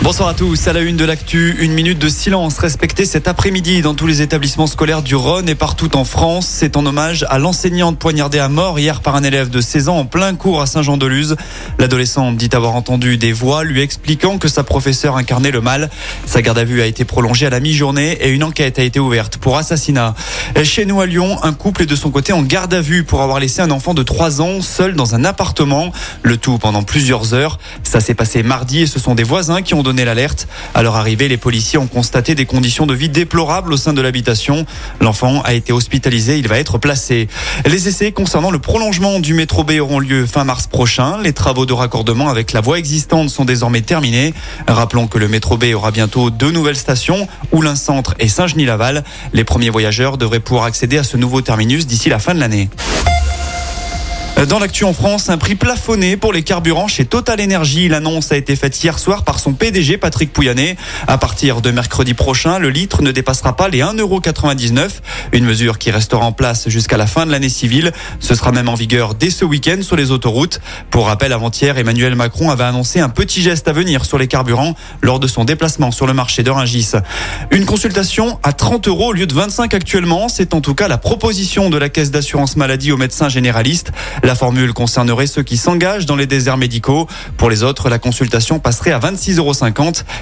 Bonsoir à tous. À la une de l'actu, une minute de silence respectée cet après-midi dans tous les établissements scolaires du Rhône et partout en France. C'est en hommage à l'enseignante poignardée à mort hier par un élève de 16 ans en plein cours à Saint-Jean-de-Luz. L'adolescente dit avoir entendu des voix lui expliquant que sa professeure incarnait le mal. Sa garde à vue a été prolongée à la mi-journée et une enquête a été ouverte pour assassinat. Chez nous à Lyon, un couple est de son côté en garde à vue pour avoir laissé un enfant de 3 ans seul dans un appartement. Le tout pendant plusieurs heures. Ça s'est passé mardi et ce sont des voisins qui ont l'alerte. À leur arrivée, les policiers ont constaté des conditions de vie déplorables au sein de l'habitation. L'enfant a été hospitalisé, il va être placé. Les essais concernant le prolongement du métro B auront lieu fin mars prochain. Les travaux de raccordement avec la voie existante sont désormais terminés. Rappelons que le métro B aura bientôt deux nouvelles stations, Oulin Centre et Saint-Genis-Laval. Les premiers voyageurs devraient pouvoir accéder à ce nouveau terminus d'ici la fin de l'année. Dans l'actu en France, un prix plafonné pour les carburants chez Total Energy. L'annonce a été faite hier soir par son PDG Patrick Pouyanné. À partir de mercredi prochain, le litre ne dépassera pas les 1,99€. Une mesure qui restera en place jusqu'à la fin de l'année civile. Ce sera même en vigueur dès ce week-end sur les autoroutes. Pour rappel, avant-hier, Emmanuel Macron avait annoncé un petit geste à venir sur les carburants lors de son déplacement sur le marché de Rungis. Une consultation à 30 euros au lieu de 25 actuellement. C'est en tout cas la proposition de la caisse d'assurance maladie aux médecins généralistes. La formule concernerait ceux qui s'engagent dans les déserts médicaux. Pour les autres, la consultation passerait à 26,50 euros.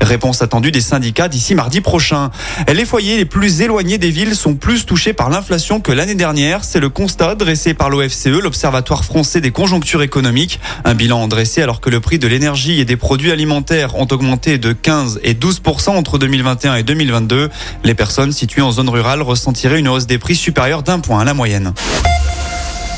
Réponse attendue des syndicats d'ici mardi prochain. Les foyers les plus éloignés des villes sont plus touchés par l'inflation que l'année dernière. C'est le constat dressé par l'OFCE, l'Observatoire français des conjonctures économiques. Un bilan dressé alors que le prix de l'énergie et des produits alimentaires ont augmenté de 15 et 12% entre 2021 et 2022. Les personnes situées en zone rurale ressentiraient une hausse des prix supérieure d'un point à la moyenne.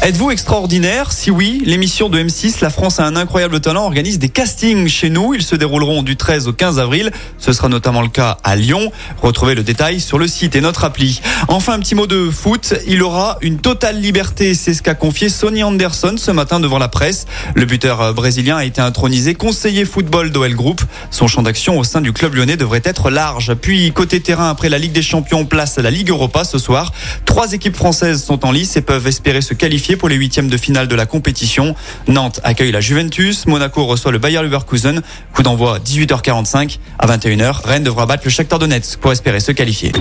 Êtes-vous extraordinaire? Si oui, l'émission de M6 La France a un incroyable talent organise des castings chez nous. Ils se dérouleront du 13 au 15 avril. Ce sera notamment le cas à Lyon. Retrouvez le détail sur le site et notre appli. Enfin, un petit mot de foot. Il aura une totale liberté. C'est ce qu'a confié Sonny Anderson ce matin devant la presse. Le buteur brésilien a été intronisé conseiller football d'OL Group. Son champ d'action au sein du club lyonnais devrait être large. Puis, côté terrain, après la Ligue des Champions, place à la Ligue Europa ce soir. Trois équipes françaises sont en lice et peuvent espérer se qualifier pour les huitièmes de finale de la compétition. Nantes accueille la Juventus, Monaco reçoit le Bayer Leverkusen. Coup d'envoi 18h45 à 21h. Rennes devra battre le Shakhtar Donetsk pour espérer se qualifier.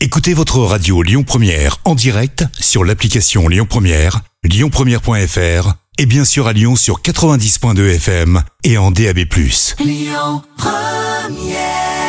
Écoutez votre radio Lyon Première en direct sur l'application Lyon Première, lyonpremière.fr et bien sûr à Lyon sur 90.2 FM et en DAB+. Lyon Première